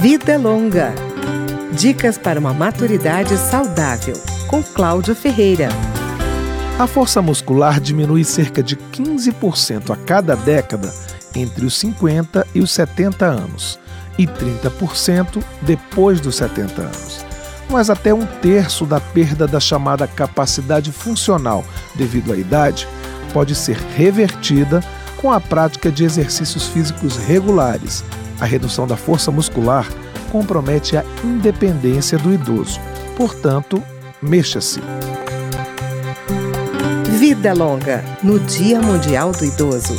Vida Longa. Dicas para uma maturidade saudável, com Cláudio Ferreira. A força muscular diminui cerca de 15% a cada década entre os 50 e os 70 anos e 30% depois dos 70 anos. Mas até um terço da perda da chamada capacidade funcional devido à idade pode ser revertida com a prática de exercícios físicos regulares. A redução da força muscular compromete a independência do idoso. Portanto, mexa-se. Vida Longa, no Dia Mundial do Idoso.